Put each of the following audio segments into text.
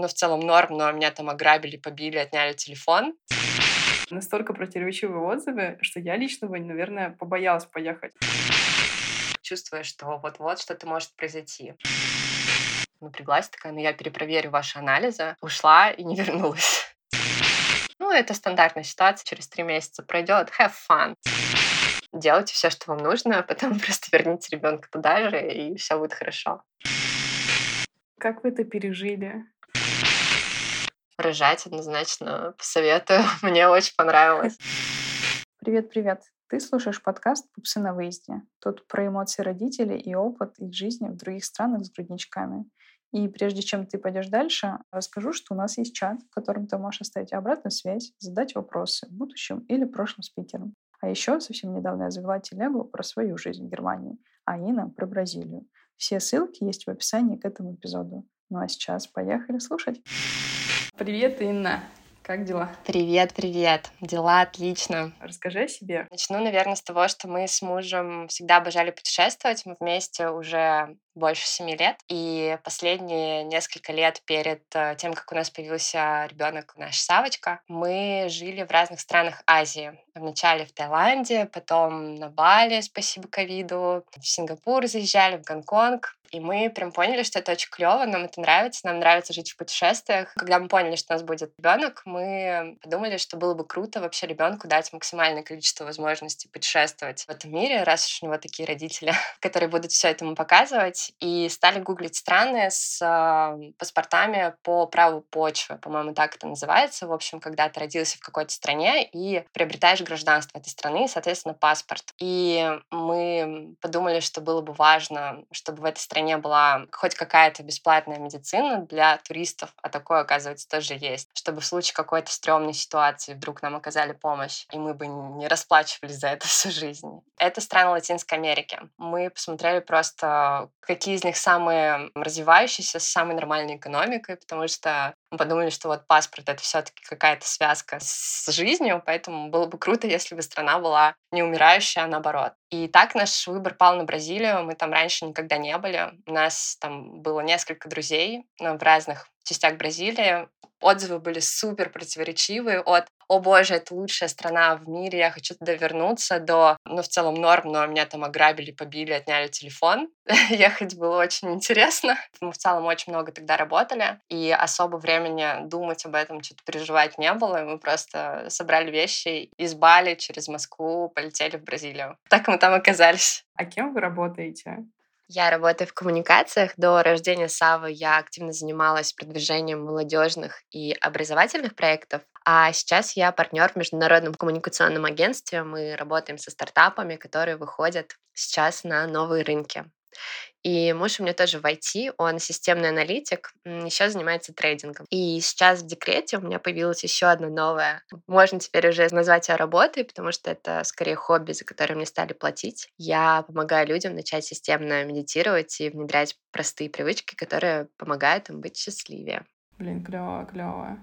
ну, в целом норм, но меня там ограбили, побили, отняли телефон. Настолько противоречивые отзывы, что я лично бы, наверное, побоялась поехать. Чувствуя, что вот-вот что-то может произойти. Напряглась такая, ну я перепроверю ваши анализы. Ушла и не вернулась. Ну, это стандартная ситуация, через три месяца пройдет. Have fun. Делайте все, что вам нужно, а потом просто верните ребенка туда же, и все будет хорошо. Как вы это пережили? Рожать однозначно посоветую. Мне очень понравилось. Привет-привет. Ты слушаешь подкаст «Пупсы на выезде». Тут про эмоции родителей и опыт их жизни в других странах с грудничками. И прежде чем ты пойдешь дальше, расскажу, что у нас есть чат, в котором ты можешь оставить обратную связь, задать вопросы будущим или прошлым спикерам. А еще совсем недавно я завела телегу про свою жизнь в Германии, а Инна про Бразилию. Все ссылки есть в описании к этому эпизоду. Ну а сейчас поехали слушать. Привет, Инна. Как дела? Привет, привет. Дела отлично. Расскажи о себе. Начну, наверное, с того, что мы с мужем всегда обожали путешествовать. Мы вместе уже больше семи лет. И последние несколько лет перед э, тем, как у нас появился ребенок, наш Савочка, мы жили в разных странах Азии. Вначале в Таиланде, потом на Бали, спасибо ковиду, в Сингапур заезжали, в Гонконг. И мы прям поняли, что это очень клево, нам это нравится, нам нравится жить в путешествиях. Когда мы поняли, что у нас будет ребенок, мы подумали, что было бы круто вообще ребенку дать максимальное количество возможностей путешествовать в этом мире, раз уж у него такие родители, которые будут все это ему показывать. И стали гуглить страны с э, паспортами по праву почвы, по-моему, так это называется. В общем, когда ты родился в какой-то стране и приобретаешь гражданство этой страны, соответственно, паспорт. И мы подумали, что было бы важно, чтобы в этой стране стране была хоть какая-то бесплатная медицина для туристов, а такое, оказывается, тоже есть, чтобы в случае какой-то стрёмной ситуации вдруг нам оказали помощь, и мы бы не расплачивались за это всю жизнь. Это страны Латинской Америки. Мы посмотрели просто, какие из них самые развивающиеся, с самой нормальной экономикой, потому что мы подумали, что вот паспорт — это все таки какая-то связка с жизнью, поэтому было бы круто, если бы страна была не умирающая, а наоборот. И так наш выбор пал на Бразилию. Мы там раньше никогда не были. У нас там было несколько друзей в разных частях Бразилии. Отзывы были супер противоречивые от «О боже, это лучшая страна в мире, я хочу туда вернуться» до «Ну, в целом норм, но меня там ограбили, побили, отняли телефон». Ехать было очень интересно. Мы в целом очень много тогда работали, и особо времени думать об этом, что-то переживать не было. Мы просто собрали вещи из Бали через Москву полетели в Бразилию. Так мы там оказались. А кем вы работаете? Я работаю в коммуникациях. До рождения Савы я активно занималась продвижением молодежных и образовательных проектов. А сейчас я партнер в международном коммуникационном агентстве. Мы работаем со стартапами, которые выходят сейчас на новые рынки. И муж у меня тоже в IT, он системный аналитик, еще занимается трейдингом. И сейчас в декрете у меня появилась еще одна новая. Можно теперь уже назвать ее работой, потому что это скорее хобби, за которое мне стали платить. Я помогаю людям начать системно медитировать и внедрять простые привычки, которые помогают им быть счастливее. Блин, клево, клево.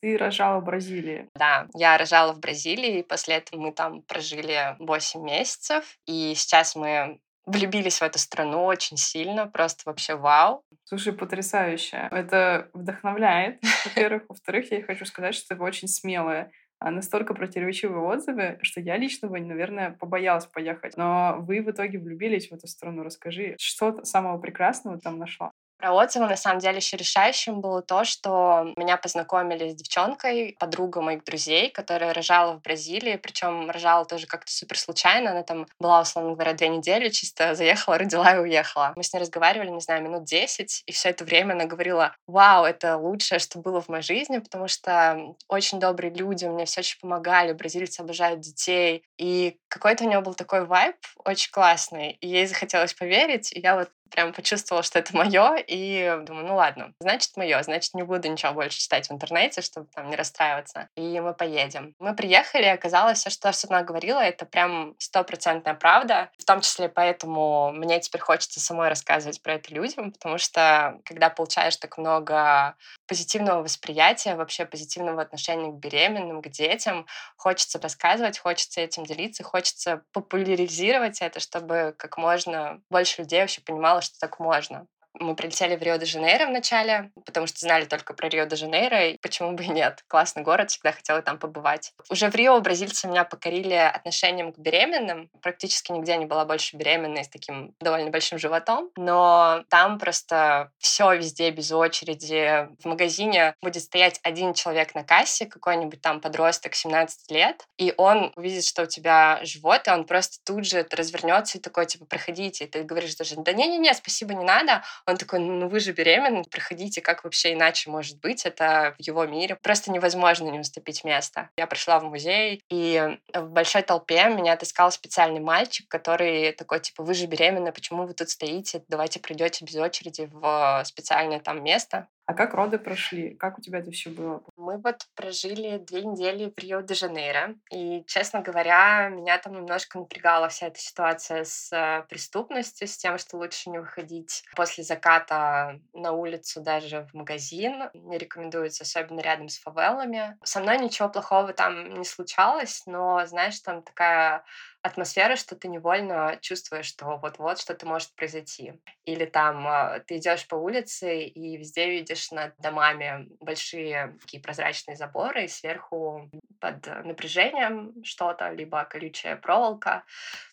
Ты рожала в Бразилии. Да, я рожала в Бразилии, и после этого мы там прожили 8 месяцев. И сейчас мы влюбились в эту страну очень сильно, просто вообще вау. Слушай, потрясающе. Это вдохновляет, во-первых. Во-вторых, я хочу сказать, что вы очень смелая а настолько противоречивые отзывы, что я лично бы, наверное, побоялась поехать. Но вы в итоге влюбились в эту страну. Расскажи, что самого прекрасного там нашла? Отзывы, на самом деле, еще решающим было то, что меня познакомили с девчонкой, подруга моих друзей, которая рожала в Бразилии, причем рожала тоже как-то супер случайно. Она там была, условно говоря, две недели, чисто заехала, родила и уехала. Мы с ней разговаривали, не знаю, минут десять, и все это время она говорила, вау, это лучшее, что было в моей жизни, потому что очень добрые люди, мне все очень помогали, бразильцы обожают детей. И какой-то у нее был такой вайб очень классный, и ей захотелось поверить, и я вот прям почувствовала, что это мое, и думаю, ну ладно, значит мое, значит не буду ничего больше читать в интернете, чтобы там не расстраиваться. И мы поедем. Мы приехали, оказалось, все, что она говорила, это прям стопроцентная правда. В том числе поэтому мне теперь хочется самой рассказывать про это людям, потому что когда получаешь так много позитивного восприятия, вообще позитивного отношения к беременным, к детям, хочется рассказывать, хочется этим делиться, хочется популяризировать это, чтобы как можно больше людей вообще понимало, что так можно. Мы прилетели в Рио-де-Жанейро вначале, потому что знали только про Рио-де-Жанейро, и почему бы и нет. Классный город, всегда хотела там побывать. Уже в Рио бразильцы меня покорили отношением к беременным. Практически нигде не была больше беременной с таким довольно большим животом, но там просто все везде без очереди. В магазине будет стоять один человек на кассе, какой-нибудь там подросток 17 лет, и он увидит, что у тебя живот, и он просто тут же развернется и такой, типа, проходите. И ты говоришь даже, да не-не-не, спасибо, не надо. Он такой, ну вы же беременны, проходите, как вообще иначе может быть? Это в его мире. Просто невозможно не уступить место. Я пришла в музей, и в большой толпе меня отыскал специальный мальчик, который такой, типа, вы же беременны, почему вы тут стоите? Давайте придете без очереди в специальное там место. А как роды прошли? Как у тебя это все было? Мы вот прожили две недели в Рио-де-Жанейро. И, честно говоря, меня там немножко напрягала вся эта ситуация с э, преступностью, с тем, что лучше не выходить после заката на улицу, даже в магазин. Не рекомендуется, особенно рядом с фавелами. Со мной ничего плохого там не случалось, но, знаешь, там такая атмосфера, что ты невольно чувствуешь, что вот-вот что-то может произойти. Или там а, ты идешь по улице и везде видишь над домами большие такие прозрачные заборы, и сверху под напряжением что-то, либо колючая проволока.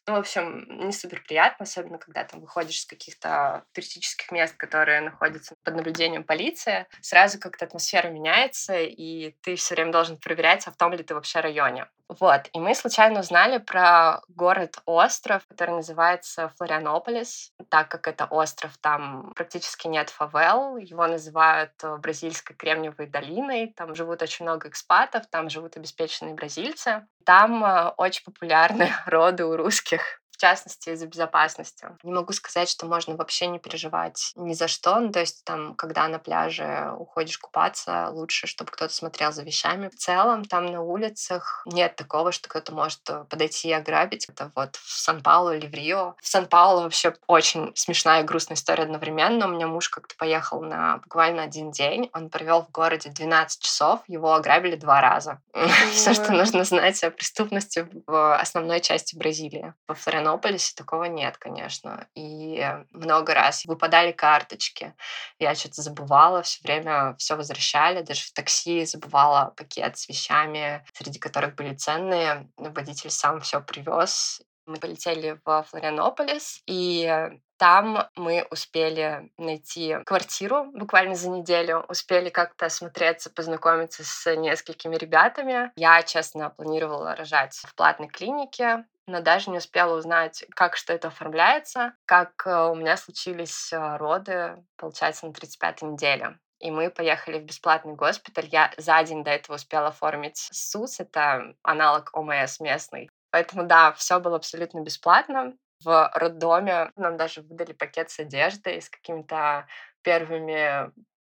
Ну, в общем, не супер приятно, особенно когда там выходишь с каких-то туристических мест, которые находятся под наблюдением полиции. Сразу как-то атмосфера меняется, и ты все время должен проверять, а в том ли ты вообще районе. Вот, и мы случайно узнали про город-остров, который называется Флорианополис. Так как это остров, там практически нет фавел. Его называют э, бразильской кремниевой долиной. Там живут очень много экспатов, там живут обеспеченные бразильцы. Там э, очень популярны роды у русских близких частности, из-за безопасности. Не могу сказать, что можно вообще не переживать ни за что. Ну, то есть там, когда на пляже уходишь купаться, лучше, чтобы кто-то смотрел за вещами. В целом, там на улицах нет такого, что кто-то может подойти и ограбить. Это вот в Сан-Паулу или в Рио. В Сан-Паулу вообще очень смешная и грустная история одновременно. У меня муж как-то поехал на буквально один день. Он провел в городе 12 часов. Его ограбили два раза. Все, что нужно знать о преступности в основной части Бразилии. Во Флорианополисе Иннополисе такого нет, конечно. И много раз выпадали карточки. Я что-то забывала, все время все возвращали. Даже в такси забывала пакет с вещами, среди которых были ценные. Водитель сам все привез. Мы полетели во Флорианополис, и там мы успели найти квартиру буквально за неделю, успели как-то осмотреться, познакомиться с несколькими ребятами. Я, честно, планировала рожать в платной клинике, но даже не успела узнать, как что это оформляется, как э, у меня случились э, роды, получается, на 35-й неделе и мы поехали в бесплатный госпиталь. Я за день до этого успела оформить СУС, это аналог ОМС местный. Поэтому да, все было абсолютно бесплатно. В роддоме нам даже выдали пакет с одеждой, с какими-то первыми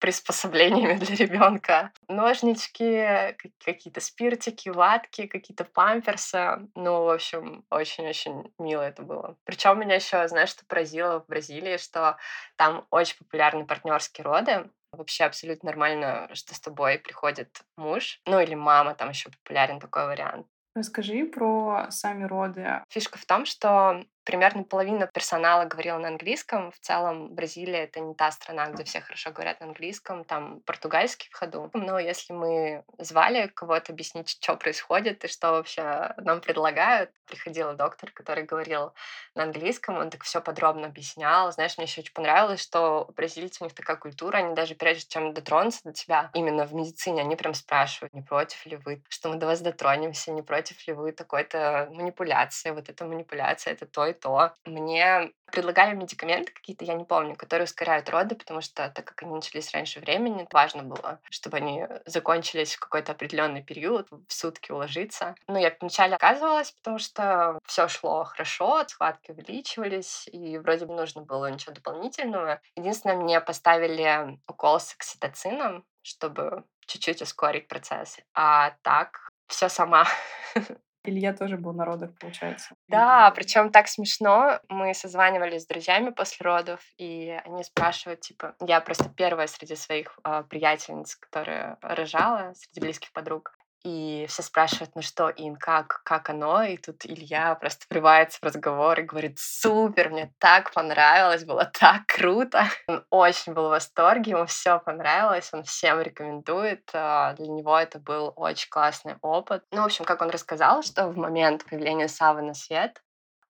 приспособлениями для ребенка. Ножнички, какие-то спиртики, ватки, какие-то памперсы. Ну, в общем, очень-очень мило это было. Причем меня еще, знаешь, что поразило в Бразилии, что там очень популярны партнерские роды. Вообще абсолютно нормально, что с тобой приходит муж, ну или мама, там еще популярен такой вариант. Расскажи про сами роды. Фишка в том, что примерно половина персонала говорила на английском. В целом Бразилия — это не та страна, где все хорошо говорят на английском, там португальский в ходу. Но если мы звали кого-то объяснить, что происходит и что вообще нам предлагают, приходил доктор, который говорил на английском, он так все подробно объяснял. Знаешь, мне еще очень понравилось, что у бразильцев у них такая культура, они даже прежде чем дотронуться до тебя, именно в медицине, они прям спрашивают, не против ли вы, что мы до вас дотронемся, не против ли вы такой-то манипуляции, вот эта манипуляция, это то и то. Мне предлагали медикаменты какие-то, я не помню, которые ускоряют роды, потому что, так как они начались раньше времени, важно было, чтобы они закончились в какой-то определенный период, в сутки уложиться. Ну, я вначале отказывалась, потому что все шло хорошо, схватки увеличивались, и вроде бы нужно было ничего дополнительного. Единственное, мне поставили укол с окситоцином, чтобы чуть-чуть ускорить процесс. А так все сама. Илья тоже был на родах, получается. Да, причем так смешно. Мы созванивались с друзьями после родов, и они спрашивают, типа, я просто первая среди своих э, приятельниц, которая рожала, среди близких подруг. И все спрашивают, ну что, Ин, как, как оно? И тут Илья просто врывается в разговор и говорит, супер, мне так понравилось, было так круто. Он очень был в восторге, ему все понравилось, он всем рекомендует. А, для него это был очень классный опыт. Ну, в общем, как он рассказал, что в момент появления Савы на свет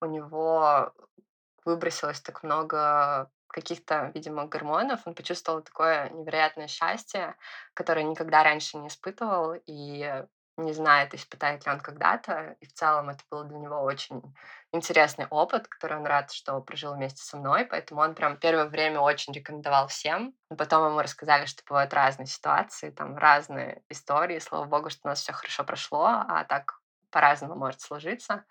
у него выбросилось так много каких-то, видимо, гормонов, он почувствовал такое невероятное счастье, которое никогда раньше не испытывал, и не знает, испытает ли он когда-то. И в целом это был для него очень интересный опыт, который он рад, что прожил вместе со мной. Поэтому он прям первое время очень рекомендовал всем. Потом ему рассказали, что бывают разные ситуации, там разные истории. Слава богу, что у нас все хорошо прошло, а так по-разному может сложиться.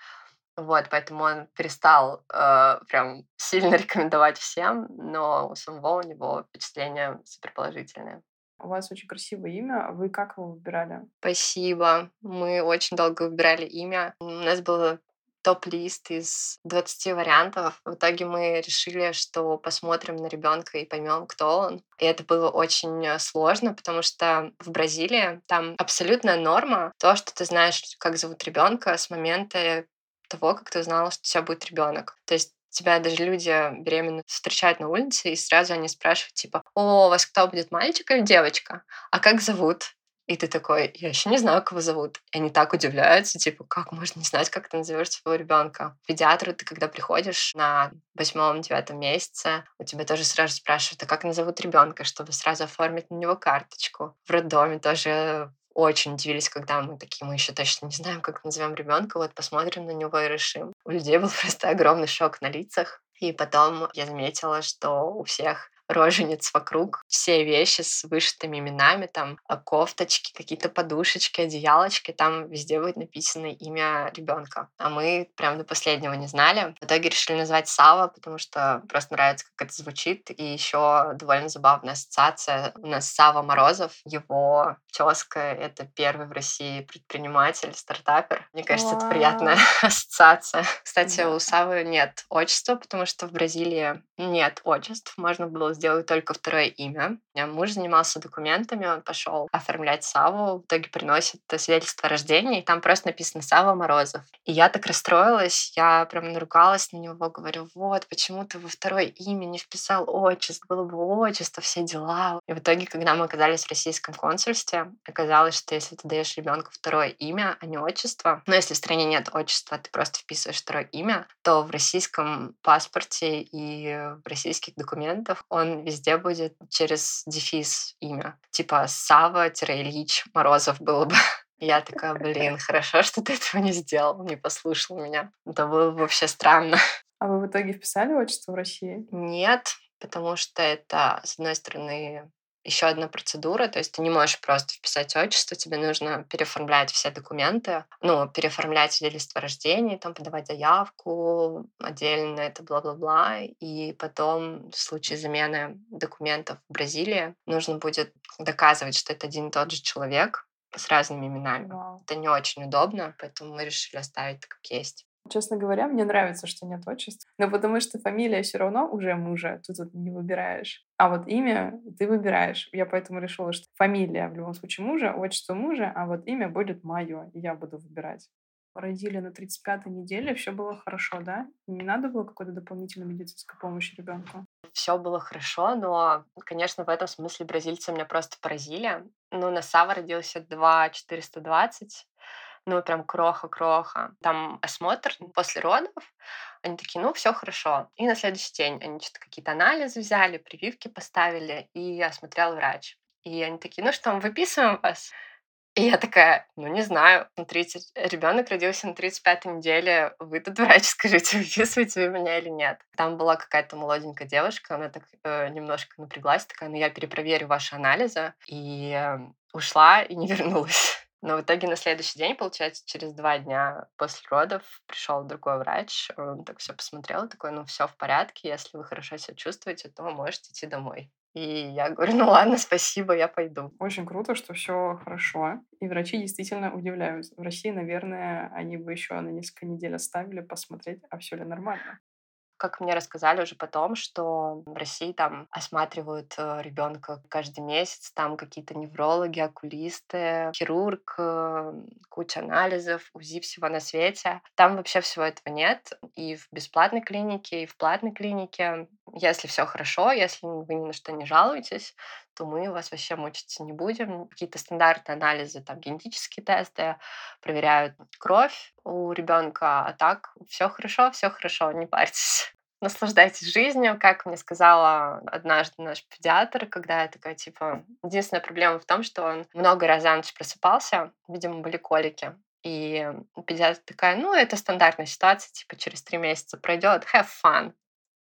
Вот, поэтому он перестал э, прям сильно рекомендовать всем, но у самого у него впечатление суперположительное. У вас очень красивое имя. Вы как его выбирали? Спасибо. Мы очень долго выбирали имя. У нас было топ-лист из 20 вариантов. В итоге мы решили, что посмотрим на ребенка и поймем, кто он. И это было очень э, сложно, потому что в Бразилии там абсолютная норма то, что ты знаешь, как зовут ребенка с момента того, как ты узнала, что у тебя будет ребенок. То есть тебя даже люди беременные встречают на улице, и сразу они спрашивают, типа, о, у вас кто будет, мальчик или девочка? А как зовут? И ты такой, я еще не знаю, как его зовут. И они так удивляются, типа, как можно не знать, как ты назовешь своего ребенка. В педиатру ты, когда приходишь на восьмом-девятом месяце, у тебя тоже сразу спрашивают, а как назовут ребенка, чтобы сразу оформить на него карточку. В роддоме тоже очень удивились, когда мы такие, мы еще точно не знаем, как назовем ребенка, вот посмотрим на него и решим. У людей был просто огромный шок на лицах. И потом я заметила, что у всех рожениц вокруг, все вещи с вышитыми именами, там а, кофточки, какие-то подушечки, одеялочки, там везде будет написано имя ребенка. А мы прям до последнего не знали. В итоге решили назвать Сава, потому что просто нравится, как это звучит. И еще довольно забавная ассоциация. У нас Сава Морозов, его тезка — это первый в России предприниматель, стартапер. Мне кажется, это приятная ассоциация. Кстати, у Савы нет отчества, потому что в Бразилии нет отчеств. Можно было сделаю только второе имя. Меня муж занимался документами, он пошел оформлять Саву, в итоге приносит свидетельство о рождении, и там просто написано Сава Морозов. И я так расстроилась, я прям наругалась на него, говорю, вот, почему ты во второе имя не вписал отчество, было бы отчество, все дела. И в итоге, когда мы оказались в российском консульстве, оказалось, что если ты даешь ребенку второе имя, а не отчество, но если в стране нет отчества, ты просто вписываешь второе имя, то в российском паспорте и в российских документах он везде будет через дефис имя. Типа Сава-Ильич Морозов было бы. Я такая, блин, хорошо, что ты этого не сделал, не послушал меня. Это было бы вообще странно. А вы в итоге вписали отчество в России? Нет, потому что это, с одной стороны, еще одна процедура, то есть ты не можешь просто вписать отчество, тебе нужно переоформлять все документы, ну, переоформлять свидетельство о рождении, там подавать заявку, отдельно это бла-бла-бла, и потом в случае замены документов в Бразилии нужно будет доказывать, что это один и тот же человек с разными именами. Wow. Это не очень удобно, поэтому мы решили оставить как есть. Честно говоря, мне нравится, что нет отчеств. Но потому что фамилия все равно уже мужа, тут не выбираешь. А вот имя ты выбираешь. Я поэтому решила, что фамилия в любом случае мужа, отчество мужа, а вот имя будет мое, и я буду выбирать. Родили на 35-й неделе, все было хорошо, да? Не надо было какой-то дополнительной медицинской помощи ребенку? Все было хорошо, но, конечно, в этом смысле бразильцы меня просто поразили. Ну, на Сава родился 2 420, ну, прям кроха-кроха. Там осмотр после родов, они такие, ну, все хорошо. И на следующий день они что-то какие-то анализы взяли, прививки поставили, и осмотрел врач. И они такие, ну что, мы выписываем вас? И я такая, ну не знаю, на 30... ребенок родился на 35-й неделе, вы тут врач, скажите, выписываете вы меня или нет. Там была какая-то молоденькая девушка, она так э, немножко напряглась, такая, ну я перепроверю ваши анализы, и э, ушла и не вернулась. Но в итоге на следующий день, получается, через два дня после родов пришел другой врач, он так все посмотрел, такой, ну все в порядке, если вы хорошо себя чувствуете, то можете идти домой. И я говорю, ну ладно, спасибо, я пойду. Очень круто, что все хорошо. И врачи действительно удивляются. В России, наверное, они бы еще на несколько недель оставили посмотреть, а все ли нормально. Как мне рассказали уже потом, что в России там осматривают э, ребенка каждый месяц, там какие-то неврологи, окулисты, хирург, э, куча анализов, УЗИ всего на свете. Там вообще всего этого нет. И в бесплатной клинике, и в платной клинике. Если все хорошо, если вы ни на что не жалуетесь, то мы вас вообще мучиться не будем. Какие-то стандартные анализы, там генетические тесты, проверяют кровь у ребенка, а так все хорошо, все хорошо, не парьтесь наслаждайтесь жизнью, как мне сказала однажды наш педиатр, когда я такая, типа, единственная проблема в том, что он много раз за ночь просыпался, видимо, были колики. И педиатр такая, ну, это стандартная ситуация, типа, через три месяца пройдет, have fun.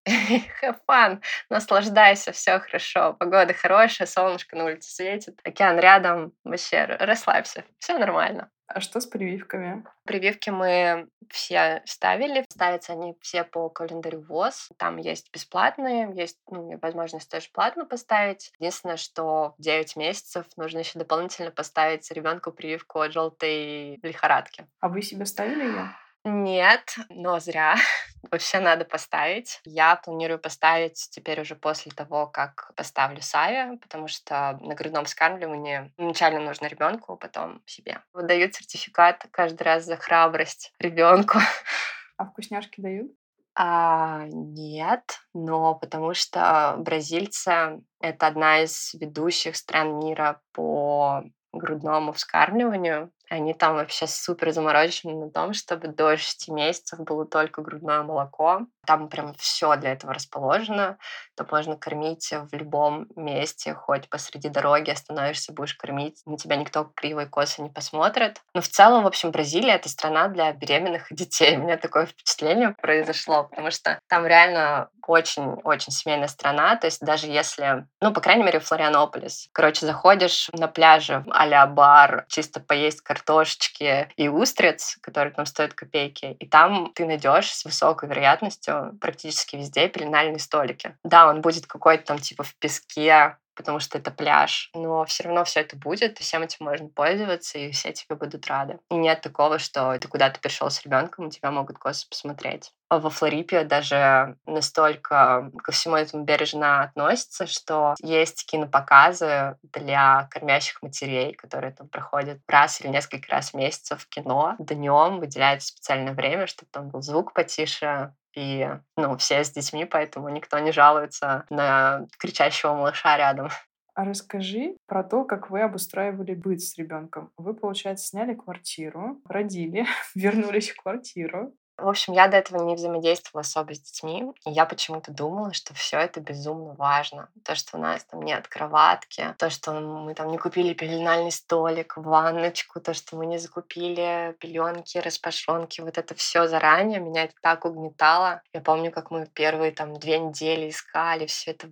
Have fun, наслаждайся, все хорошо, погода хорошая, солнышко на улице светит, океан рядом, вообще расслабься, все нормально. А что с прививками? Прививки мы все ставили. Ставятся они все по календарю ВОЗ. Там есть бесплатные, есть ну, возможность тоже платно поставить. Единственное, что в 9 месяцев нужно еще дополнительно поставить ребенку прививку от желтой лихорадки. А вы себе ставили ее? Нет, но зря. Вообще надо поставить. Я планирую поставить теперь уже после того, как поставлю Саве, потому что на грудном скармливании вначале нужно ребенку, потом себе. Выдают сертификат каждый раз за храбрость ребенку. А вкусняшки дают? А, нет, но потому что бразильцы — это одна из ведущих стран мира по грудному вскармливанию. Они там вообще супер заморочены на том, чтобы до 6 месяцев было только грудное молоко. Там прям все для этого расположено. То можно кормить в любом месте, хоть посреди дороги остановишься, будешь кормить. На тебя никто криво и не посмотрит. Но в целом, в общем, Бразилия — это страна для беременных детей. У меня такое впечатление произошло, потому что там реально очень-очень семейная страна. То есть даже если, ну, по крайней мере, Флорианополис. Короче, заходишь на пляже а бар, чисто поесть картошечки и устриц, которые там стоят копейки. И там ты найдешь с высокой вероятностью практически везде пеленальные столики. Да, он будет какой-то там типа в песке, потому что это пляж. Но все равно все это будет, и всем этим можно пользоваться, и все тебе будут рады. И нет такого, что ты куда-то пришел с ребенком, и тебя могут косо посмотреть. А во Флорипе даже настолько ко всему этому бережно относятся, что есть кинопоказы для кормящих матерей, которые там проходят раз или несколько раз в месяц в кино. Днем выделяется специальное время, чтобы там был звук потише, и, ну, все с детьми, поэтому никто не жалуется на кричащего малыша рядом. А расскажи про то, как вы обустраивали быт с ребенком. Вы, получается, сняли квартиру, родили, вернулись в квартиру, в общем, я до этого не взаимодействовала особо с детьми, и я почему-то думала, что все это безумно важно. То, что у нас там нет кроватки, то, что мы там не купили пеленальный столик, ванночку, то, что мы не закупили пеленки, распашонки, вот это все заранее меня это так угнетало. Я помню, как мы первые там две недели искали все это,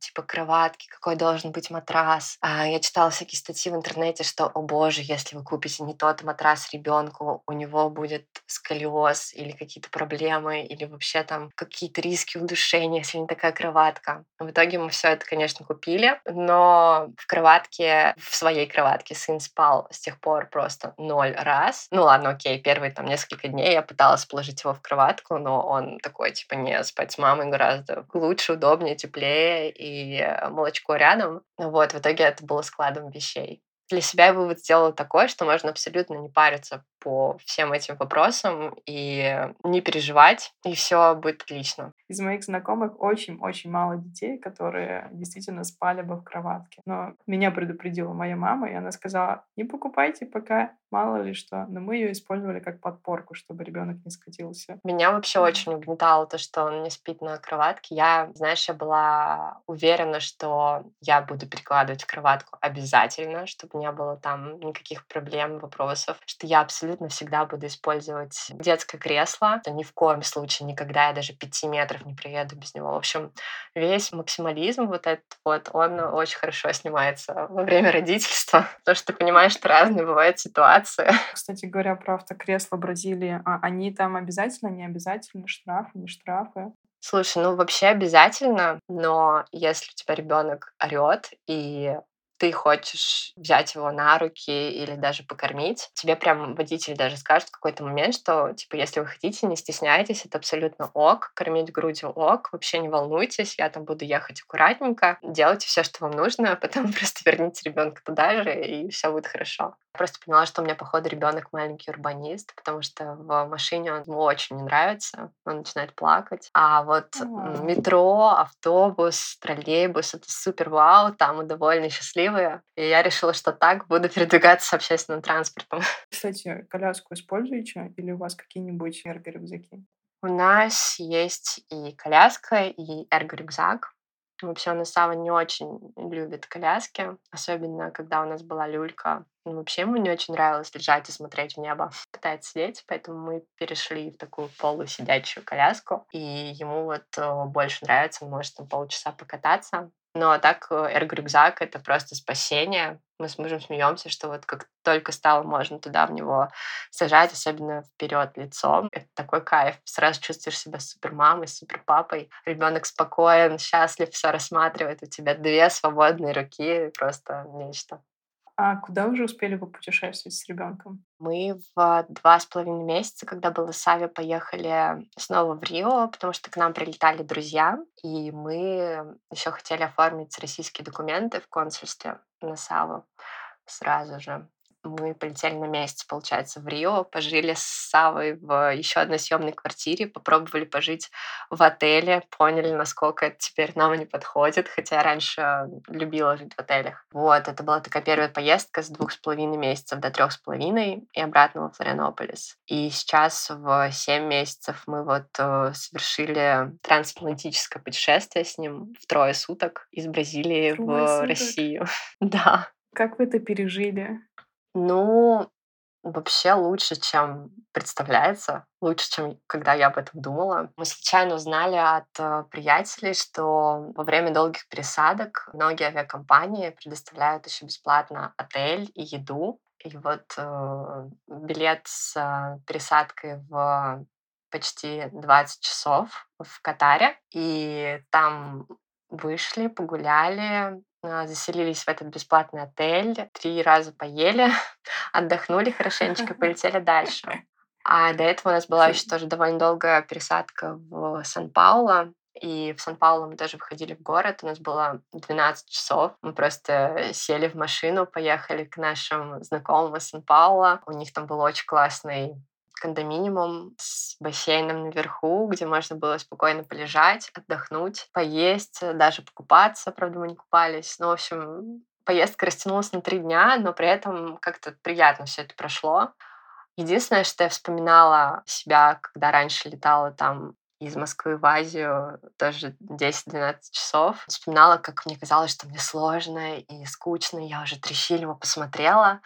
типа кроватки, какой должен быть матрас. А я читала всякие статьи в интернете, что, о боже, если вы купите не тот матрас ребенку, у него будет сколиоз или или какие-то проблемы, или вообще там какие-то риски удушения, если не такая кроватка. В итоге мы все это, конечно, купили, но в кроватке, в своей кроватке сын спал с тех пор просто ноль раз. Ну ладно, окей, первые там несколько дней я пыталась положить его в кроватку, но он такой, типа, не, спать с мамой гораздо лучше, удобнее, теплее, и э, молочко рядом. Вот, в итоге это было складом вещей для себя я вывод сделала такой, что можно абсолютно не париться по всем этим вопросам и не переживать, и все будет отлично. Из моих знакомых очень-очень мало детей, которые действительно спали бы в кроватке. Но меня предупредила моя мама, и она сказала, не покупайте пока, мало ли что. Но мы ее использовали как подпорку, чтобы ребенок не скатился. Меня вообще очень угнетало то, что он не спит на кроватке. Я, знаешь, я была уверена, что я буду перекладывать в кроватку обязательно, чтобы не было там никаких проблем, вопросов, что я абсолютно абсолютно всегда буду использовать детское кресло. Ни в коем случае никогда я даже пяти метров не приеду без него. В общем, весь максимализм вот этот вот, он очень хорошо снимается во время родительства, потому что ты понимаешь, что разные бывают ситуации. Кстати говоря, про автокресло Бразилии, а они там обязательно, не обязательно, штрафы, не штрафы? Слушай, ну вообще обязательно, но если у тебя ребенок орет и ты хочешь взять его на руки или даже покормить, тебе прям водитель даже скажет в какой-то момент, что, типа, если вы хотите, не стесняйтесь, это абсолютно ок, кормить грудью ок, вообще не волнуйтесь, я там буду ехать аккуратненько, делайте все, что вам нужно, а потом просто верните ребенка туда же, и все будет хорошо. Просто поняла, что у меня, походу, ребенок маленький урбанист, потому что в машине он ему очень не нравится, он начинает плакать. А вот метро, автобус, троллейбус — это супер вау, там мы довольно счастливые. И я решила, что так буду передвигаться общественным транспортом. Кстати, коляску используете или у вас какие-нибудь эрго-рюкзаки? У нас есть и коляска, и эрго-рюкзак. Вообще Сава не очень любит коляски, особенно когда у нас была люлька. Ну, вообще ему не очень нравилось лежать и смотреть в небо, пытается сидеть, поэтому мы перешли в такую полусидячую коляску, и ему вот э, больше нравится, он может там полчаса покататься. Ну а так э, эрго-рюкзак — это просто спасение. Мы с мужем смеемся, что вот как только стало можно туда в него сажать, особенно вперед лицом, это такой кайф. Сразу чувствуешь себя супер мамой, супер папой. Ребенок спокоен, счастлив, все рассматривает. У тебя две свободные руки, просто нечто. А куда уже успели вы путешествовать с ребенком? Мы в два с половиной месяца, когда было Сави, поехали снова в Рио, потому что к нам прилетали друзья, и мы еще хотели оформить российские документы в консульстве на Саву сразу же мы полетели на месяц, получается, в Рио, пожили с Савой в еще одной съемной квартире, попробовали пожить в отеле, поняли, насколько это теперь нам не подходит, хотя я раньше любила жить в отелях. Вот, это была такая первая поездка с двух с половиной месяцев до трех с половиной и обратно во Флоринополис. И сейчас в семь месяцев мы вот э, совершили трансатлантическое путешествие с ним в трое суток из Бразилии трое в суток. Россию. да. Как вы это пережили? Ну, вообще лучше, чем представляется, лучше, чем когда я об этом думала. Мы случайно узнали от э, приятелей, что во время долгих пересадок многие авиакомпании предоставляют еще бесплатно отель и еду. И вот э, билет с пересадкой в почти 20 часов в Катаре. И там вышли, погуляли, заселились в этот бесплатный отель, три раза поели, отдохнули хорошенечко, полетели дальше. А до этого у нас была еще тоже довольно долгая пересадка в Сан-Пауло. И в Сан-Пауло мы тоже выходили в город. У нас было 12 часов. Мы просто сели в машину, поехали к нашим знакомым из Сан-Пауло. У них там был очень классный кондоминиум с бассейном наверху, где можно было спокойно полежать, отдохнуть, поесть, даже покупаться. Правда, мы не купались. Но, в общем, поездка растянулась на три дня, но при этом как-то приятно все это прошло. Единственное, что я вспоминала себя, когда раньше летала там из Москвы в Азию тоже 10-12 часов. Вспоминала, как мне казалось, что мне сложно и скучно. Я уже три фильма посмотрела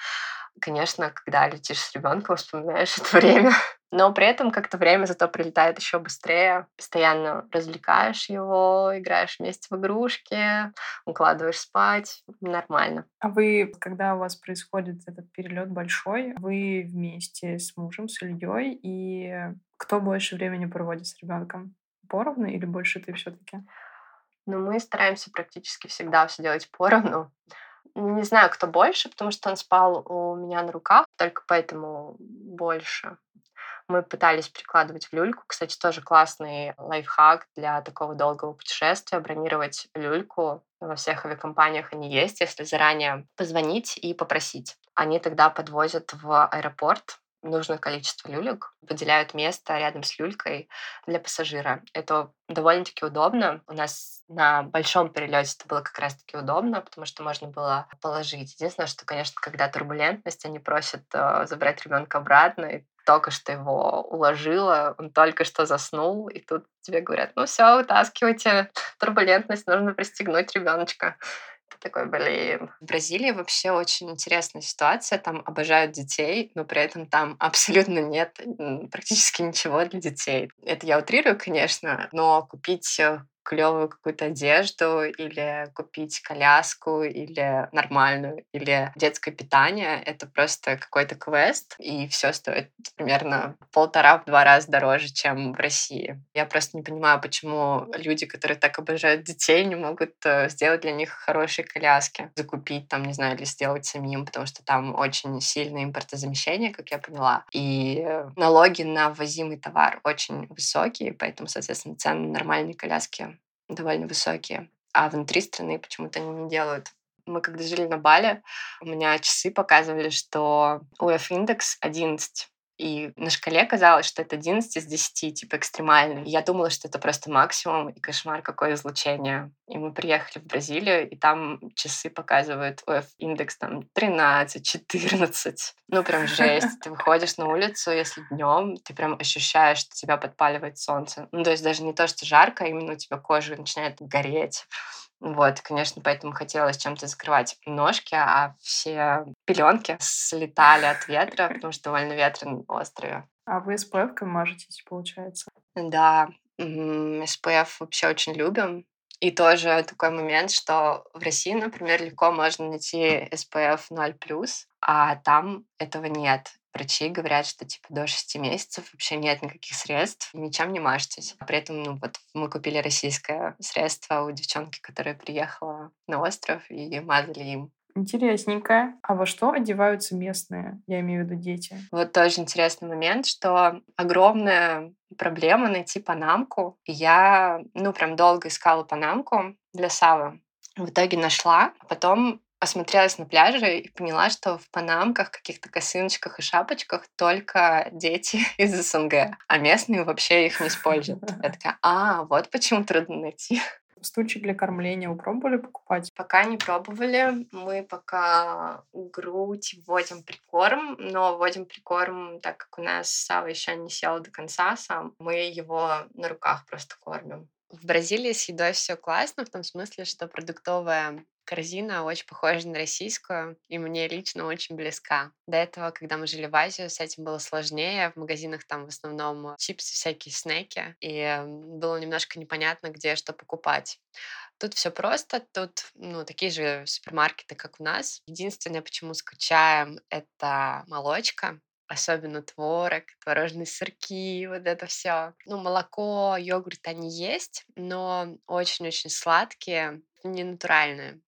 конечно, когда летишь с ребенком, вспоминаешь это время. Но при этом как-то время зато прилетает еще быстрее. Постоянно развлекаешь его, играешь вместе в игрушки, укладываешь спать. Нормально. А вы, когда у вас происходит этот перелет большой, вы вместе с мужем, с Ильей, и кто больше времени проводит с ребенком? Поровну или больше ты все-таки? Ну, мы стараемся практически всегда все делать поровну. Не знаю, кто больше, потому что он спал у меня на руках, только поэтому больше. Мы пытались прикладывать в люльку. Кстати, тоже классный лайфхак для такого долгого путешествия. Бронировать люльку во всех авиакомпаниях они есть, если заранее позвонить и попросить. Они тогда подвозят в аэропорт нужное количество люлек, выделяют место рядом с люлькой для пассажира. Это довольно-таки удобно. У нас на большом перелете это было как раз-таки удобно, потому что можно было положить. Единственное, что, конечно, когда турбулентность, они просят э, забрать ребенка обратно, и только что его уложила, он только что заснул, и тут тебе говорят, ну все, вытаскивайте, турбулентность, нужно пристегнуть ребеночка. Такой, блин. В Бразилии вообще очень интересная ситуация. Там обожают детей, но при этом там абсолютно нет практически ничего для детей. Это я утрирую, конечно, но купить э, клевую какую-то одежду или купить коляску или нормальную, или детское питание. Это просто какой-то квест, и все стоит примерно полтора-два раза дороже, чем в России. Я просто не понимаю, почему люди, которые так обожают детей, не могут э, сделать для них хорошие коляски, закупить там, не знаю, или сделать самим, потому что там очень сильное импортозамещение, как я поняла. И э, налоги на ввозимый товар очень высокие, поэтому, соответственно, цены на нормальные коляски довольно высокие, а внутри страны почему-то они не делают. Мы когда жили на Бали, у меня часы показывали, что UF индекс 11. И на шкале казалось, что это 11 из 10, типа экстремальный. И я думала, что это просто максимум и кошмар, какое излучение. И мы приехали в Бразилию, и там часы показывают ОФ индекс там 13, 14. Ну, прям жесть. Ты выходишь на улицу, если днем, ты прям ощущаешь, что тебя подпаливает солнце. Ну, то есть даже не то, что жарко, а именно у тебя кожа начинает гореть. Вот, конечно, поэтому хотелось чем-то закрывать ножки, а все пеленки слетали от ветра, потому что довольно ветрено на острове. А вы SPF мажетесь, получается? Да, SPF вообще очень любим. И тоже такой момент, что в России, например, легко можно найти SPF 0+, а там этого нет врачи говорят, что типа до 6 месяцев вообще нет никаких средств, ничем не мажьтесь. А при этом, ну вот мы купили российское средство у девчонки, которая приехала на остров, и мазали им. Интересненько. А во что одеваются местные? Я имею в виду дети. Вот тоже интересный момент, что огромная проблема найти панамку. Я, ну, прям долго искала панамку для Савы. В итоге нашла, потом осмотрелась на пляже и поняла, что в панамках, каких-то косыночках и шапочках только дети из СНГ, а местные вообще их не используют. Я такая, а, вот почему трудно найти. Стульчик для кормления вы пробовали покупать? Пока не пробовали. Мы пока грудь вводим прикорм, но вводим прикорм, так как у нас Сава еще не сел до конца сам, мы его на руках просто кормим. В Бразилии с едой все классно, в том смысле, что продуктовая корзина очень похожа на российскую, и мне лично очень близка. До этого, когда мы жили в Азию, с этим было сложнее. В магазинах там в основном чипсы, всякие снеки, и было немножко непонятно, где что покупать. Тут все просто, тут ну, такие же супермаркеты, как у нас. Единственное, почему скучаем, это молочка особенно творог, творожные сырки, вот это все. Ну, молоко, йогурт они есть, но очень-очень сладкие, не натуральные.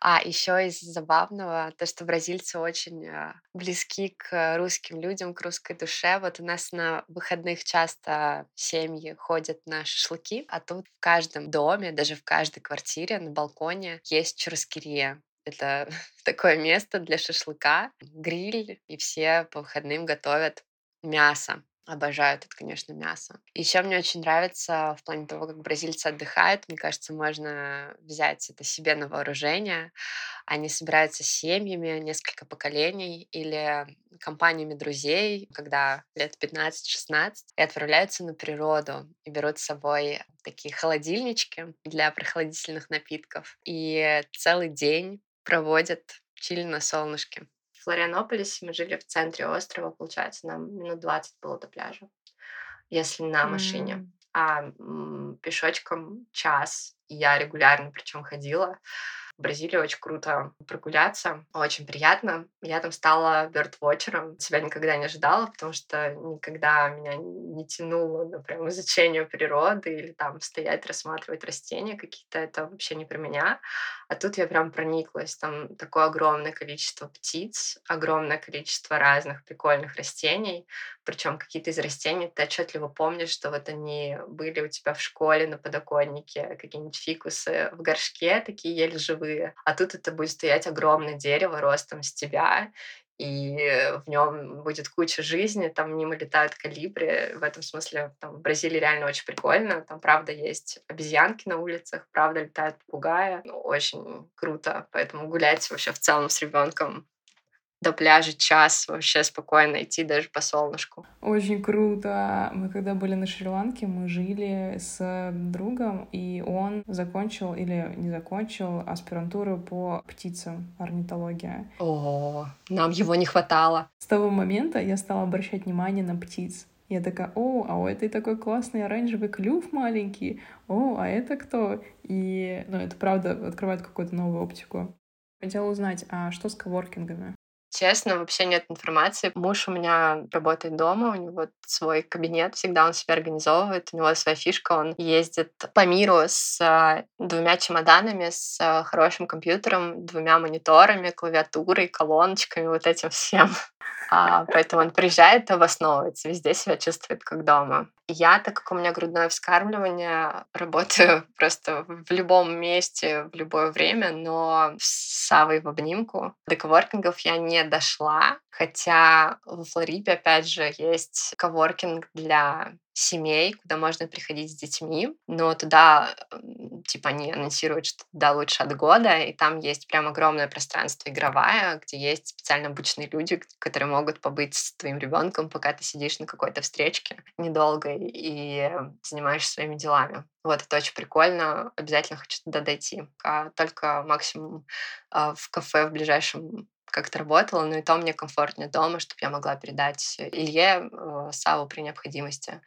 А еще из забавного, то, что бразильцы очень а, близки к русским людям, к русской душе. Вот у нас на выходных часто семьи ходят на шашлыки, а тут в каждом доме, даже в каждой квартире на балконе есть чурскирия. Это такое место для шашлыка, гриль, и все по выходным готовят мясо. Обожают это, конечно, мясо. Еще мне очень нравится в плане того, как бразильцы отдыхают. Мне кажется, можно взять это себе на вооружение. Они собираются семьями, несколько поколений или компаниями друзей, когда лет 15-16, и отправляются на природу и берут с собой такие холодильнички для прохладительных напитков. И целый день проводят чили на солнышке. В Флорианополисе мы жили в центре острова, получается, нам минут 20 было до пляжа, если на машине. Mm. А м, пешочком час. Я регулярно причем ходила. В Бразилии очень круто прогуляться, очень приятно. Я там стала бёрдвотчером, себя никогда не ожидала, потому что никогда меня не тянуло на прям изучение природы или там стоять, рассматривать растения какие-то, это вообще не про меня. А тут я прям прониклась, там такое огромное количество птиц, огромное количество разных прикольных растений, причем какие-то из растений ты отчетливо помнишь, что вот они были у тебя в школе на подоконнике, какие-нибудь фикусы в горшке, такие еле живые. А тут это будет стоять огромное дерево ростом с тебя, и в нем будет куча жизни, там мимо летают калибри. В этом смысле там, в Бразилии реально очень прикольно. Там, правда, есть обезьянки на улицах, правда, летают попугаи. Ну, очень круто. Поэтому гулять вообще в целом с ребенком до пляжа час вообще спокойно идти даже по солнышку. Очень круто. Мы когда были на Шри-Ланке, мы жили с другом, и он закончил или не закончил аспирантуру по птицам, орнитология. О, нам его не хватало. С того момента я стала обращать внимание на птиц. Я такая, о, а у этой такой классный оранжевый клюв маленький, о, а это кто? И, ну, это правда открывает какую-то новую оптику. Хотела узнать, а что с коворкингами? Честно, вообще нет информации. Муж у меня работает дома, у него свой кабинет, всегда он себя организовывает, у него своя фишка, он ездит по миру с а, двумя чемоданами, с а, хорошим компьютером, двумя мониторами, клавиатурой, колоночками, вот этим всем. А, поэтому он приезжает, обосновывается, везде себя чувствует как дома. Я, так как у меня грудное вскармливание, работаю просто в любом месте, в любое время, но с Савой в обнимку. До коворкингов я не дошла, хотя в Флорипе, опять же, есть коворкинг для семей, куда можно приходить с детьми, но туда, типа, они анонсируют, что туда лучше от года, и там есть прям огромное пространство игровое, где есть специально обычные люди, которые могут побыть с твоим ребенком, пока ты сидишь на какой-то встречке недолго и занимаешься своими делами. Вот, это очень прикольно. Обязательно хочу туда дойти. А только максимум а, в кафе в ближайшем как-то работала, но и то мне комфортнее дома, чтобы я могла передать Илье э, Саву при необходимости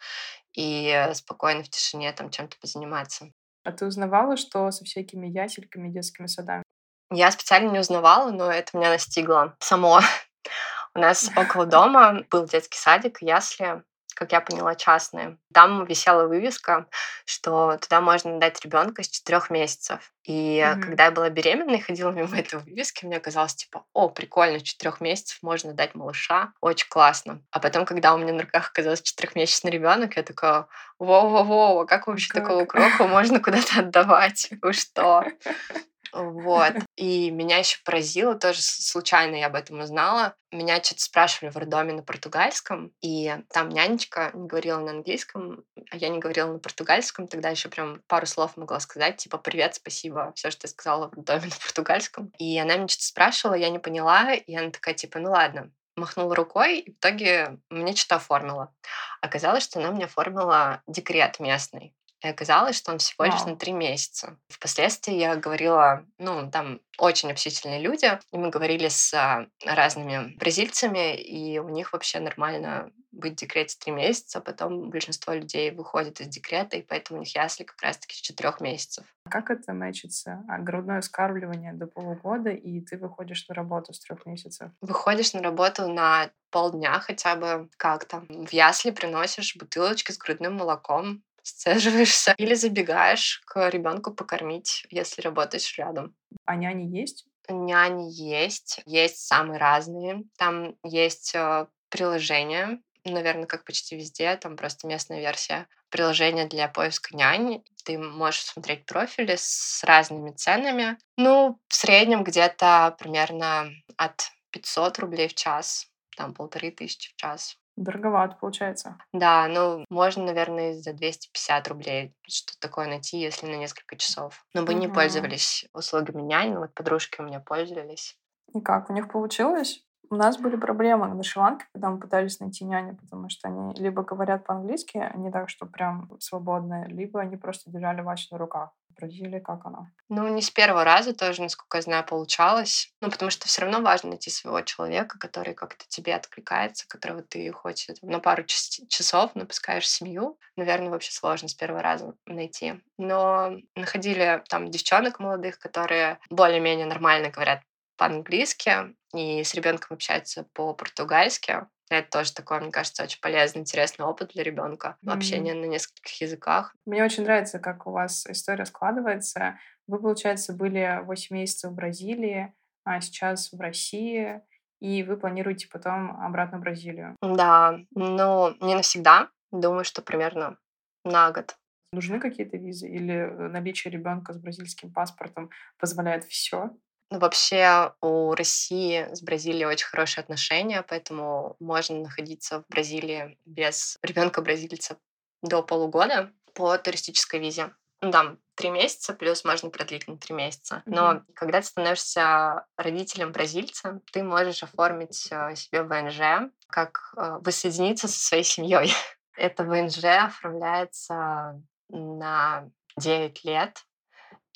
и спокойно в тишине там чем-то позаниматься. А ты узнавала, что со всякими ясельками, детскими садами? Я специально не узнавала, но это меня настигло само. У нас около дома был детский садик, ясли, как я поняла, частные. Там висела вывеска, что туда можно дать ребенка с четырех месяцев. И mm-hmm. когда я была беременной, ходила мимо этой вывески, мне казалось, типа, о, прикольно, с четырех месяцев можно дать малыша, очень классно. А потом, когда у меня на руках оказался четырехмесячный ребенок, я такая, воу-воу-воу, а как вообще как? такого кроку можно куда-то отдавать? Вы что? Вот. И меня еще поразило, тоже случайно я об этом узнала. Меня что-то спрашивали в роддоме на португальском, и там нянечка не говорила на английском, а я не говорила на португальском. Тогда еще прям пару слов могла сказать, типа «Привет, спасибо», все, что я сказала в роддоме на португальском. И она меня что-то спрашивала, я не поняла, и она такая, типа, ну ладно, махнула рукой, и в итоге мне что-то оформила. Оказалось, что она мне оформила декрет местный. И оказалось, что он всего лишь на три месяца. Впоследствии я говорила, ну, там очень общительные люди, и мы говорили с а, разными бразильцами, и у них вообще нормально быть в декрете три месяца, а потом большинство людей выходит из декрета, и поэтому у них ясли как раз-таки с четырех месяцев. Как это мэчится? А грудное вскармливание до полугода, и ты выходишь на работу с трех месяцев? Выходишь на работу на полдня хотя бы как-то. В ясли приносишь бутылочки с грудным молоком, сцеживаешься или забегаешь к ребенку покормить, если работаешь рядом. А няни есть? Няни есть, есть самые разные. Там есть э, приложение, наверное, как почти везде, там просто местная версия приложения для поиска нянь. Ты можешь смотреть профили с разными ценами. Ну, в среднем где-то примерно от 500 рублей в час, там полторы тысячи в час. Дороговато получается. Да, ну, можно, наверное, за 250 рублей что-то такое найти, если на несколько часов. Но мы не пользовались услугами нянь, вот подружки у меня пользовались. И как, у них получилось? У нас были проблемы на Шри-Ланке, когда мы пытались найти няню, потому что они либо говорят по-английски, не так, что прям свободные, либо они просто держали Васю на руках. Бразилии как она? Ну, не с первого раза тоже, насколько я знаю, получалось. Ну, потому что все равно важно найти своего человека, который как-то тебе откликается, которого ты хочешь на пару часов напускаешь семью. Наверное, вообще сложно с первого раза найти. Но находили там девчонок молодых, которые более-менее нормально говорят по-английски и с ребенком общается по-португальски. Это тоже такой, мне кажется, очень полезный, интересный опыт для ребенка. Mm-hmm. Общение на нескольких языках. Мне очень нравится, как у вас история складывается. Вы, получается, были 8 месяцев в Бразилии, а сейчас в России, и вы планируете потом обратно в Бразилию. Да, но не навсегда. Думаю, что примерно на год. Нужны какие-то визы или э, наличие ребенка с бразильским паспортом позволяет все? Ну, вообще у России с Бразилией очень хорошие отношения, поэтому можно находиться в Бразилии без ребенка бразильца до полугода по туристической визе. Ну, там три месяца, плюс можно продлить на три месяца. Но mm-hmm. когда ты становишься родителем бразильца, ты можешь оформить э, себе ВНЖ, как э, воссоединиться со своей семьей. Это ВНЖ оформляется на 9 лет,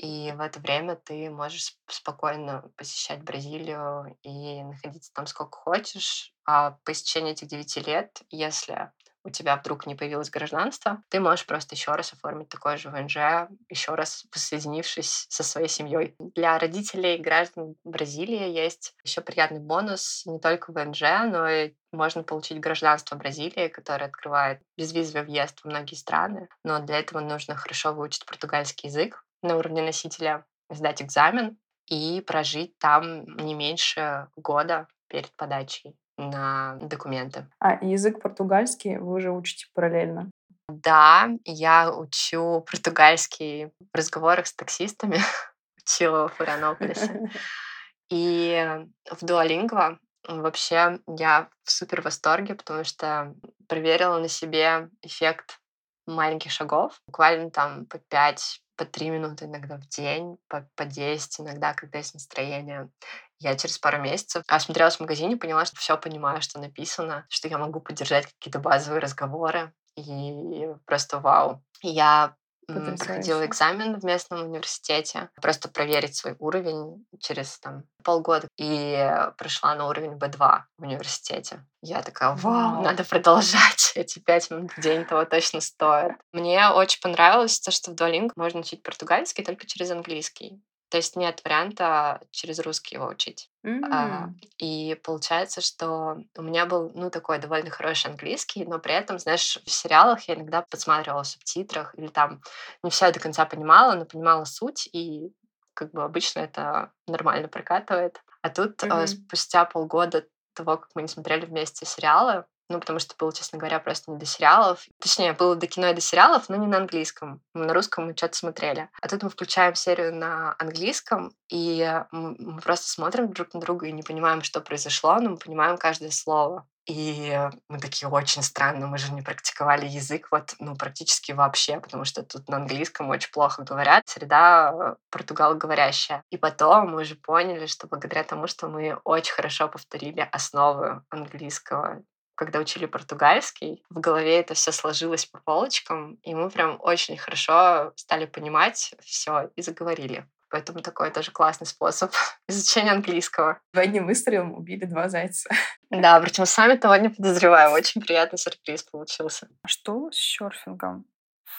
и в это время ты можешь спокойно посещать Бразилию и находиться там сколько хочешь. А по истечении этих девяти лет, если у тебя вдруг не появилось гражданство, ты можешь просто еще раз оформить такое же ВНЖ, еще раз воссоединившись со своей семьей. Для родителей граждан Бразилии есть еще приятный бонус не только ВНЖ, но и можно получить гражданство Бразилии, которое открывает безвизовый въезд в многие страны. Но для этого нужно хорошо выучить португальский язык на уровне носителя, сдать экзамен и прожить там не меньше года перед подачей на документы. А язык португальский вы уже учите параллельно? Да, я учу португальский в разговорах с таксистами, учила в Флорианополисе. И в Duolingo вообще я в супер восторге, потому что проверила на себе эффект маленьких шагов, буквально там по 5 по 3 минуты иногда в день, по, по 10 иногда, когда есть настроение. Я через пару месяцев осмотрелась в магазине, поняла, что все понимаю, что написано, что я могу поддержать какие-то базовые разговоры. И просто вау. Я Потрясающе. проходила экзамен в местном университете, просто проверить свой уровень через там полгода и прошла на уровень B2 в университете. Я такая, вау, вау. надо продолжать. Эти пять минут в день того точно стоит. Мне очень понравилось то, что в Duolingo можно учить португальский только через английский. То есть нет варианта через русский его учить. Mm. А, и получается, что у меня был, ну, такой довольно хороший английский, но при этом, знаешь, в сериалах я иногда подсматривала в субтитрах или там не все до конца понимала, но понимала суть, и как бы обычно это нормально прокатывает. А тут mm-hmm. спустя полгода того, как мы не смотрели вместе сериалы, ну, потому что было, честно говоря, просто не до сериалов. Точнее, было до кино и до сериалов, но не на английском. На русском мы что-то смотрели. А тут мы включаем серию на английском, и мы просто смотрим друг на друга и не понимаем, что произошло, но мы понимаем каждое слово. И мы такие, очень странно, мы же не практиковали язык вот, ну, практически вообще, потому что тут на английском очень плохо говорят. Среда э, португалоговорящая. И потом мы уже поняли, что благодаря тому, что мы очень хорошо повторили основы английского, когда учили португальский, в голове это все сложилось по полочкам, и мы прям очень хорошо стали понимать все и заговорили. Поэтому такой тоже классный способ изучения английского. Одним выстрелом убили два зайца. Да, причем сами того не подозреваю. Очень приятный сюрприз получился. А что с серфингом?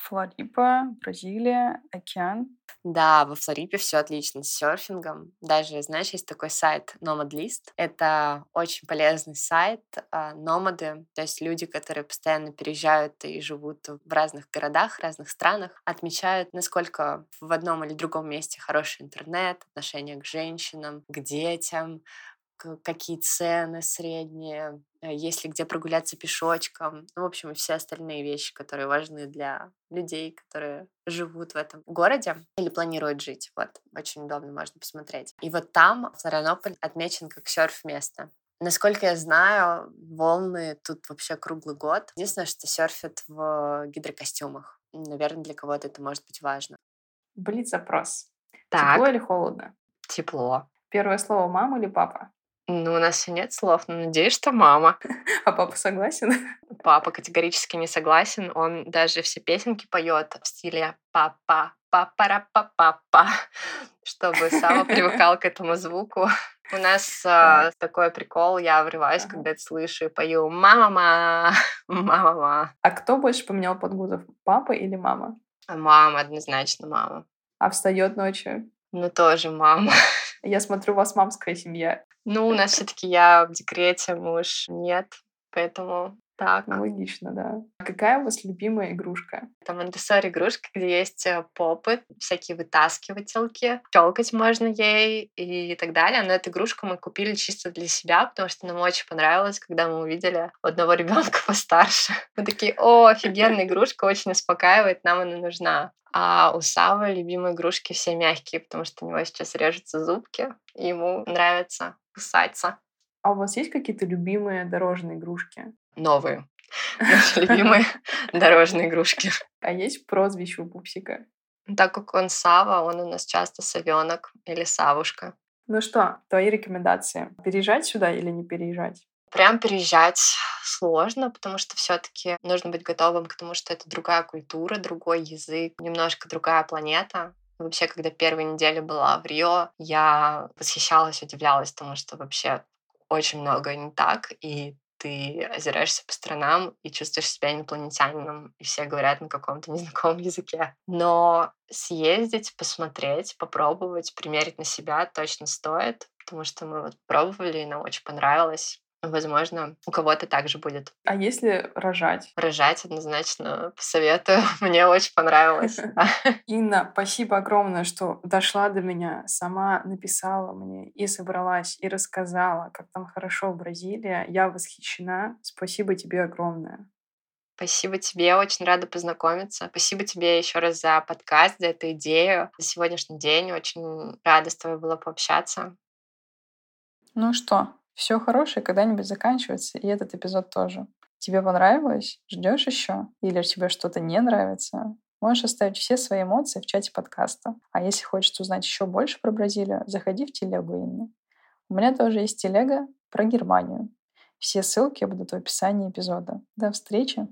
Флорипа, Бразилия, океан. Да, во Флорипе все отлично с серфингом. Даже, знаешь, есть такой сайт Nomad List. Это очень полезный сайт. А, номады, то есть люди, которые постоянно переезжают и живут в разных городах, разных странах, отмечают, насколько в одном или другом месте хороший интернет, отношение к женщинам, к детям, какие цены средние, есть ли где прогуляться пешочком. Ну, в общем, и все остальные вещи, которые важны для людей, которые живут в этом городе или планируют жить. Вот, очень удобно можно посмотреть. И вот там Флорианополь отмечен как серф-место. Насколько я знаю, волны тут вообще круглый год. Единственное, что серфят в гидрокостюмах. Наверное, для кого-то это может быть важно. Блиц запрос. Так. Тепло или холодно? Тепло. Первое слово мама или папа? Ну, у нас нет слов, но надеюсь, что мама. А папа согласен? Папа категорически не согласен. Он даже все песенки поет в стиле папа, папара папа, чтобы Сава привыкал к этому звуку. У нас э, такой прикол, я врываюсь, ага. когда это слышу, и пою «мама, мама». А кто больше поменял подгузов, папа или мама? Мама, однозначно мама. А встает ночью? Ну, тоже мама. Я смотрю, у вас мамская семья. Ну, у нас все-таки я в декрете, муж нет, поэтому так. Логично, да. А какая у вас любимая игрушка? Там Montessori игрушка, где есть э, попы, всякие вытаскивательки, щелкать можно ей и так далее. Но эту игрушку мы купили чисто для себя, потому что нам очень понравилось, когда мы увидели одного ребенка постарше. Мы такие, о, офигенная игрушка, очень успокаивает, нам она нужна. А у Савы любимые игрушки все мягкие, потому что у него сейчас режутся зубки, и ему нравится кусаться. А у вас есть какие-то любимые дорожные игрушки? Новые. Наши любимые дорожные игрушки. А есть прозвище у пупсика? Так как он Сава, он у нас часто совенок или Савушка. Ну что, твои рекомендации? Переезжать сюда или не переезжать? Прям переезжать сложно, потому что все-таки нужно быть готовым к тому, что это другая культура, другой язык, немножко другая планета. Вообще, когда первая неделя была в Рио, я восхищалась, удивлялась тому, что вообще очень много не так, и ты озираешься по сторонам и чувствуешь себя инопланетянином, и все говорят на каком-то незнакомом языке. Но съездить, посмотреть, попробовать, примерить на себя точно стоит, потому что мы вот пробовали, и нам очень понравилось. Возможно, у кого-то также будет. А если рожать? Рожать однозначно посоветую. Мне очень понравилось. Инна, спасибо огромное, что дошла до меня, сама написала мне и собралась, и рассказала, как там хорошо в Бразилии. Я восхищена. Спасибо тебе огромное. Спасибо тебе, очень рада познакомиться. Спасибо тебе еще раз за подкаст, за эту идею, за сегодняшний день. Очень рада с тобой было пообщаться. Ну что, все хорошее когда-нибудь заканчивается, и этот эпизод тоже. Тебе понравилось? Ждешь еще? Или тебе что-то не нравится? Можешь оставить все свои эмоции в чате подкаста. А если хочешь узнать еще больше про Бразилию, заходи в телегу Инны. У меня тоже есть телега про Германию. Все ссылки будут в описании эпизода. До встречи!